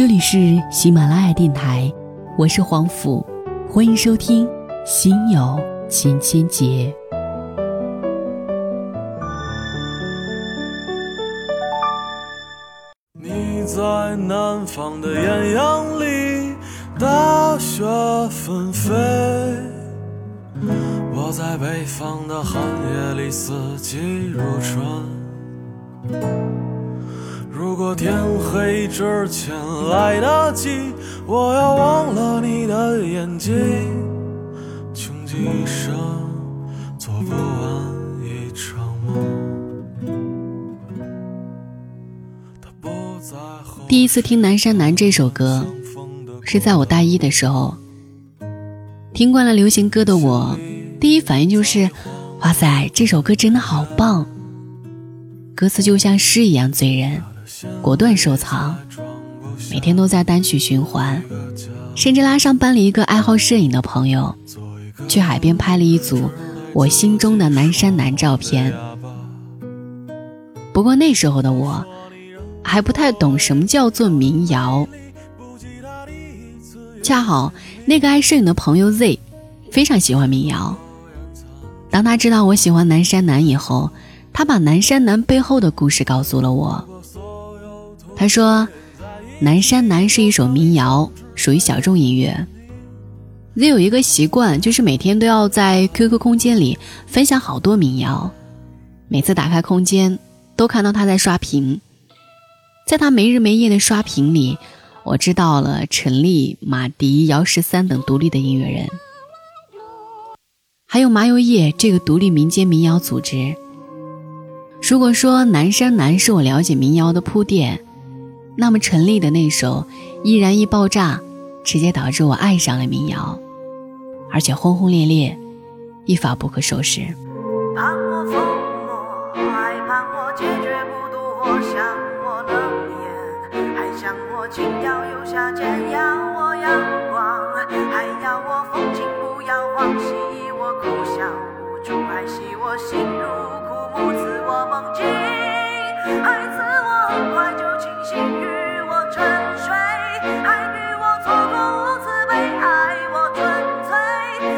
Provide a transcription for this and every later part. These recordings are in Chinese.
这里是喜马拉雅电台，我是黄甫，欢迎收听《心有千千结》。你在南方的艳阳里，大雪纷飞；我在北方的寒夜里，四季如春。如果天黑之前来得及，我要忘了你的眼睛，穷极一生做不完一场梦。他不在第一次听《南山南》这首歌，是在我大一的时候。听惯了流行歌的我，第一反应就是：哇塞，这首歌真的好棒！歌词就像诗一样醉人，果断收藏，每天都在单曲循环，甚至拉上班里一个爱好摄影的朋友，去海边拍了一组我心中的南山南照片。不过那时候的我，还不太懂什么叫做民谣。恰好那个爱摄影的朋友 Z，非常喜欢民谣。当他知道我喜欢南山南以后，他把南山南背后的故事告诉了我。他说，南山南是一首民谣，属于小众音乐。Z 有一个习惯，就是每天都要在 QQ 空间里分享好多民谣。每次打开空间，都看到他在刷屏。在他没日没夜的刷屏里，我知道了陈粒、马迪、姚十三等独立的音乐人，还有麻油叶这个独立民间民谣组织。如果说南山南是我了解民谣的铺垫，那么陈粒的那首《易燃易爆炸》，直接导致我爱上了民谣，而且轰轰烈烈，一发不可收拾。盼我疯魔，还盼我解决不渡我，想我冷眼，还想我轻佻又下贱，要我阳光，还要我风情不要慌兮，我哭笑无助，还惜我心如枯木，赐我梦境，还赐我怀旧清醒，与我沉睡，还与我错过无慈悲，爱我纯粹，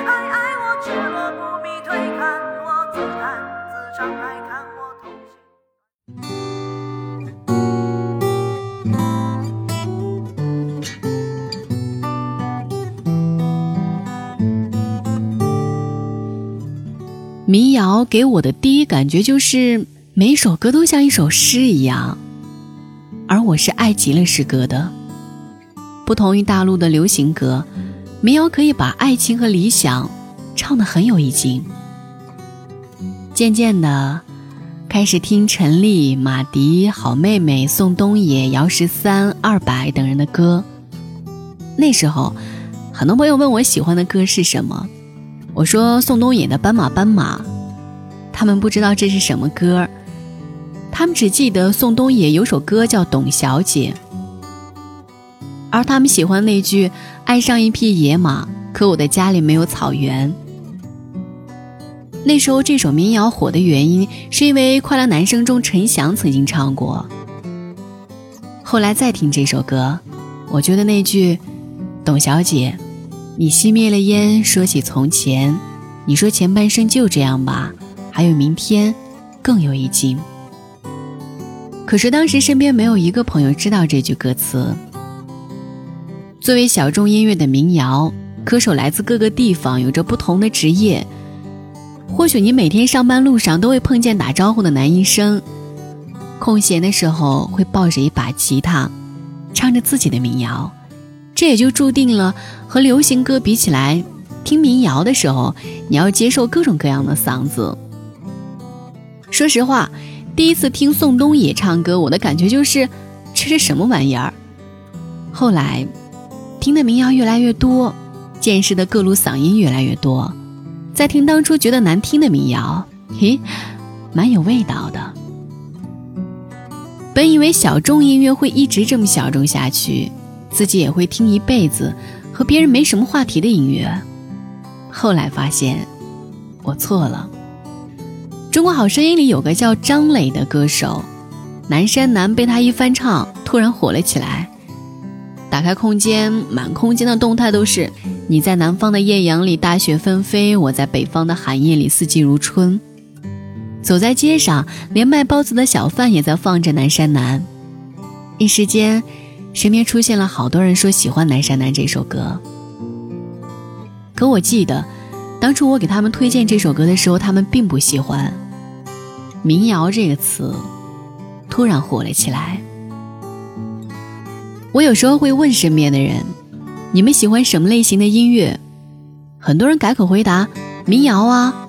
还爱我赤裸不迷退，看我自弹自唱，还看我痛心。民谣给我的第一感觉就是每首歌都像一首诗一样，而我是爱极了诗歌的。不同于大陆的流行歌，民谣可以把爱情和理想唱得很有意境。渐渐的，开始听陈粒、马迪、好妹妹、宋冬野、姚十三、二白等人的歌。那时候，很多朋友问我喜欢的歌是什么。我说宋冬野的《斑马斑马》，他们不知道这是什么歌，他们只记得宋冬野有首歌叫《董小姐》，而他们喜欢那句“爱上一匹野马，可我的家里没有草原”。那时候这首民谣火的原因，是因为《快乐男声》中陈翔曾经唱过。后来再听这首歌，我觉得那句“董小姐”。你熄灭了烟，说起从前，你说前半生就这样吧，还有明天，更有意境。可是当时身边没有一个朋友知道这句歌词。作为小众音乐的民谣，歌手来自各个地方，有着不同的职业。或许你每天上班路上都会碰见打招呼的男医生，空闲的时候会抱着一把吉他，唱着自己的民谣。这也就注定了和流行歌比起来，听民谣的时候，你要接受各种各样的嗓子。说实话，第一次听宋冬野唱歌，我的感觉就是这是什么玩意儿。后来，听的民谣越来越多，见识的各路嗓音越来越多，再听当初觉得难听的民谣，咦，蛮有味道的。本以为小众音乐会一直这么小众下去。自己也会听一辈子和别人没什么话题的音乐，后来发现我错了。中国好声音里有个叫张磊的歌手，南山南被他一翻唱，突然火了起来。打开空间，满空间的动态都是你在南方的艳阳里大雪纷飞，我在北方的寒夜里四季如春。走在街上，连卖包子的小贩也在放着《南山南》。一时间，身边出现了好多人说喜欢《南山南》这首歌。可我记得，当初我给他们推荐这首歌的时候，他们并不喜欢。民谣这个词突然火了起来。我有时候会问身边的人：“你们喜欢什么类型的音乐？”很多人改口回答：“民谣啊。”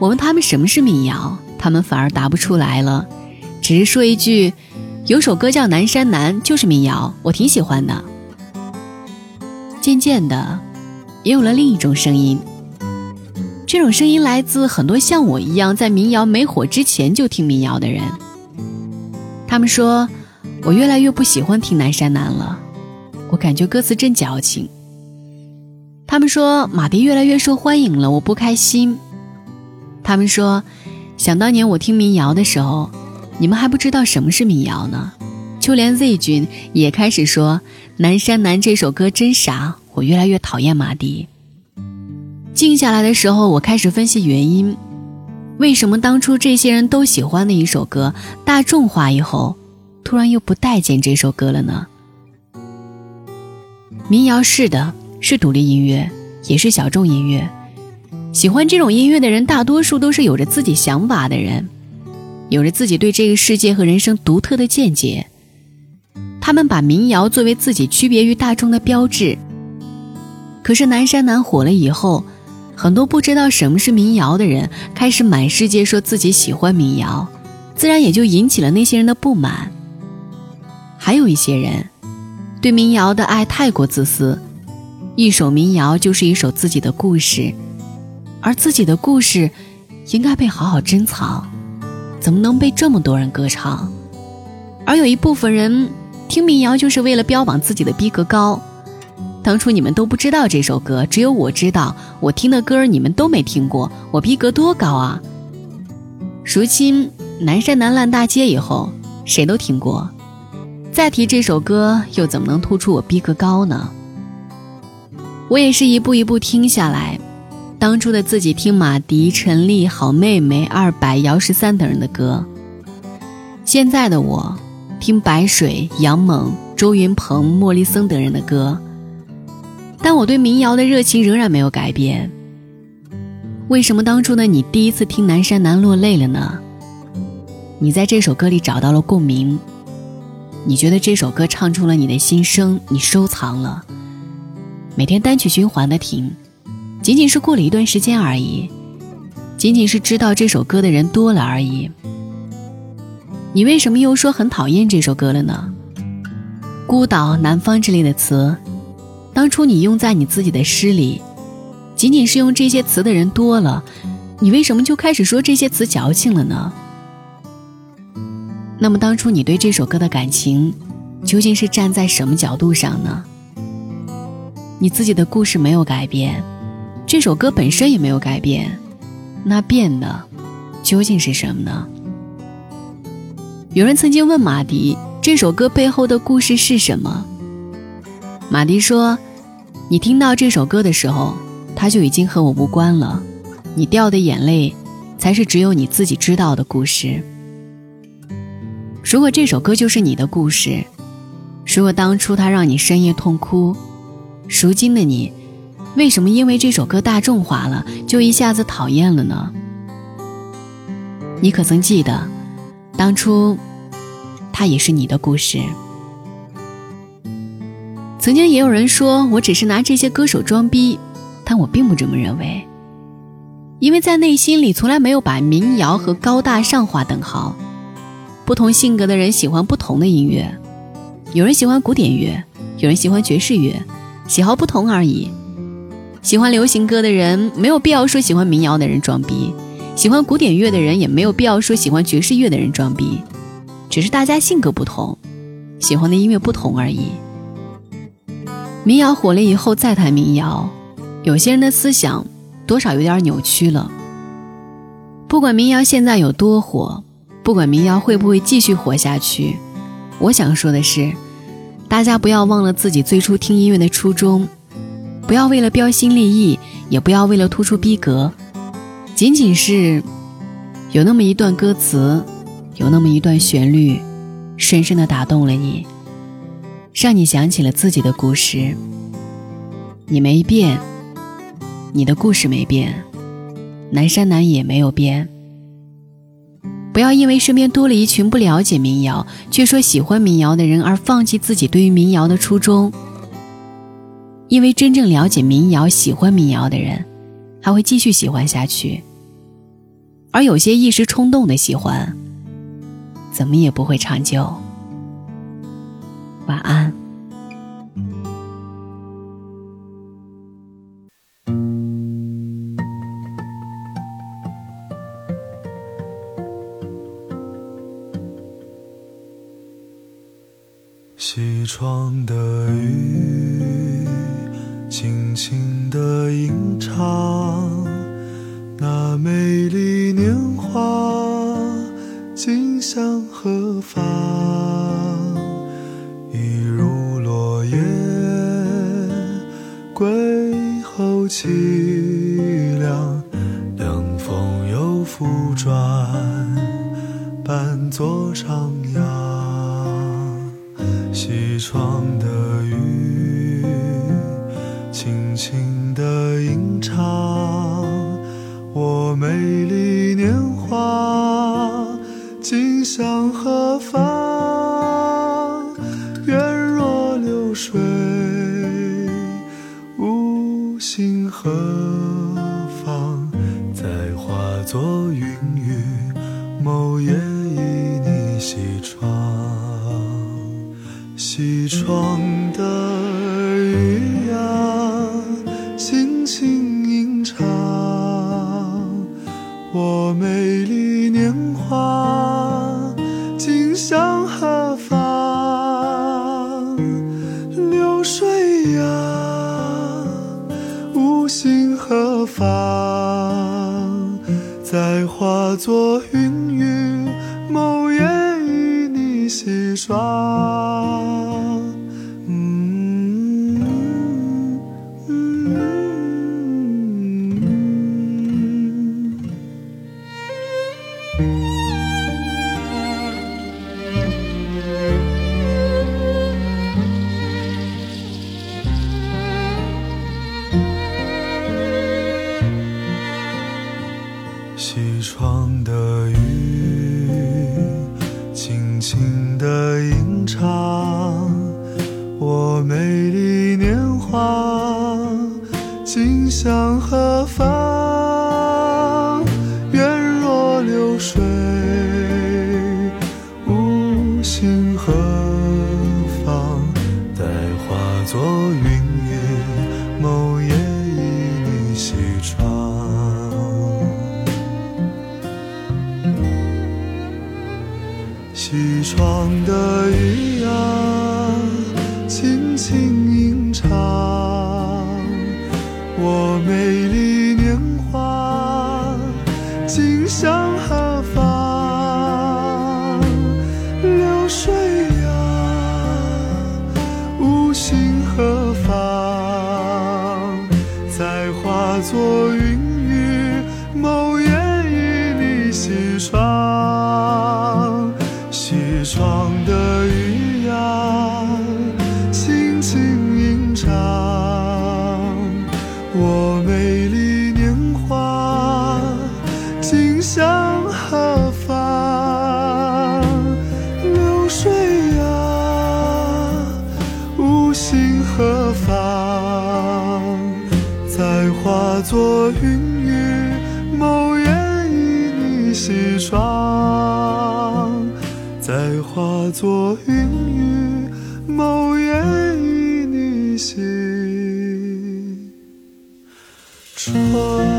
我问他们什么是民谣，他们反而答不出来了，只是说一句：“有首歌叫《南山南》，就是民谣，我挺喜欢的。”渐渐的，也有了另一种声音。这种声音来自很多像我一样在民谣没火之前就听民谣的人。他们说：“我越来越不喜欢听《南山南》了，我感觉歌词真矫情。”他们说：“马迪越来越受欢迎了，我不开心。”他们说：“想当年我听民谣的时候，你们还不知道什么是民谣呢。”就连 Z 君也开始说：“南山南这首歌真傻。”我越来越讨厌马迪。静下来的时候，我开始分析原因：为什么当初这些人都喜欢的一首歌大众化以后，突然又不待见这首歌了呢？民谣是的，是独立音乐，也是小众音乐。喜欢这种音乐的人，大多数都是有着自己想法的人，有着自己对这个世界和人生独特的见解。他们把民谣作为自己区别于大众的标志。可是南山南火了以后，很多不知道什么是民谣的人开始满世界说自己喜欢民谣，自然也就引起了那些人的不满。还有一些人，对民谣的爱太过自私，一首民谣就是一首自己的故事。而自己的故事，应该被好好珍藏，怎么能被这么多人歌唱？而有一部分人听民谣就是为了标榜自己的逼格高。当初你们都不知道这首歌，只有我知道。我听的歌你们都没听过，我逼格多高啊！如今南山南烂大街以后，谁都听过，再提这首歌，又怎么能突出我逼格高呢？我也是一步一步听下来。当初的自己听马迪、陈丽、好妹妹、二百、姚十三等人的歌，现在的我听白水、杨猛、周云鹏、莫里森等人的歌，但我对民谣的热情仍然没有改变。为什么当初的你第一次听《南山南》落泪了呢？你在这首歌里找到了共鸣，你觉得这首歌唱出了你的心声，你收藏了，每天单曲循环的听。仅仅是过了一段时间而已，仅仅是知道这首歌的人多了而已。你为什么又说很讨厌这首歌了呢？孤岛、南方之类的词，当初你用在你自己的诗里，仅仅是用这些词的人多了，你为什么就开始说这些词矫情了呢？那么当初你对这首歌的感情，究竟是站在什么角度上呢？你自己的故事没有改变。这首歌本身也没有改变，那变的究竟是什么呢？有人曾经问马迪，这首歌背后的故事是什么？马迪说：“你听到这首歌的时候，它就已经和我无关了。你掉的眼泪，才是只有你自己知道的故事。如果这首歌就是你的故事，如果当初它让你深夜痛哭，如今的你。”为什么因为这首歌大众化了，就一下子讨厌了呢？你可曾记得，当初，它也是你的故事。曾经也有人说我只是拿这些歌手装逼，但我并不这么认为，因为在内心里从来没有把民谣和高大上划等号。不同性格的人喜欢不同的音乐，有人喜欢古典乐，有人喜欢爵士乐，喜好不同而已。喜欢流行歌的人没有必要说喜欢民谣的人装逼，喜欢古典乐的人也没有必要说喜欢爵士乐的人装逼，只是大家性格不同，喜欢的音乐不同而已。民谣火了以后再谈民谣，有些人的思想多少有点扭曲了。不管民谣现在有多火，不管民谣会不会继续火下去，我想说的是，大家不要忘了自己最初听音乐的初衷，不要为了标新立异，也不要为了突出逼格，仅仅是有那么一段歌词，有那么一段旋律，深深的打动了你，让你想起了自己的故事。你没变，你的故事没变，南山南也没有变。不要因为身边多了一群不了解民谣却说喜欢民谣的人而放弃自己对于民谣的初衷。因为真正了解民谣、喜欢民谣的人，还会继续喜欢下去。而有些一时冲动的喜欢，怎么也不会长久。晚安。西窗的西窗的雨，轻轻地吟唱，我美丽年华，今向西窗的雨呀，轻轻吟唱，我美丽年华，今向何方？流水呀，无心何方？再化作云雨，某西窗。西窗的雨，轻轻地吟唱，我美丽年华，今向何方？愿若流水，无心何方？待化作云雨，某夜依你西窗。窗的雨啊，轻轻吟唱，我美丽年华，今向何方？流水呀，无心何方？再化作云雨，某夜依你西窗。心何方？再化作云雨，某夜依你西窗。再化作云雨，某夜依你西窗。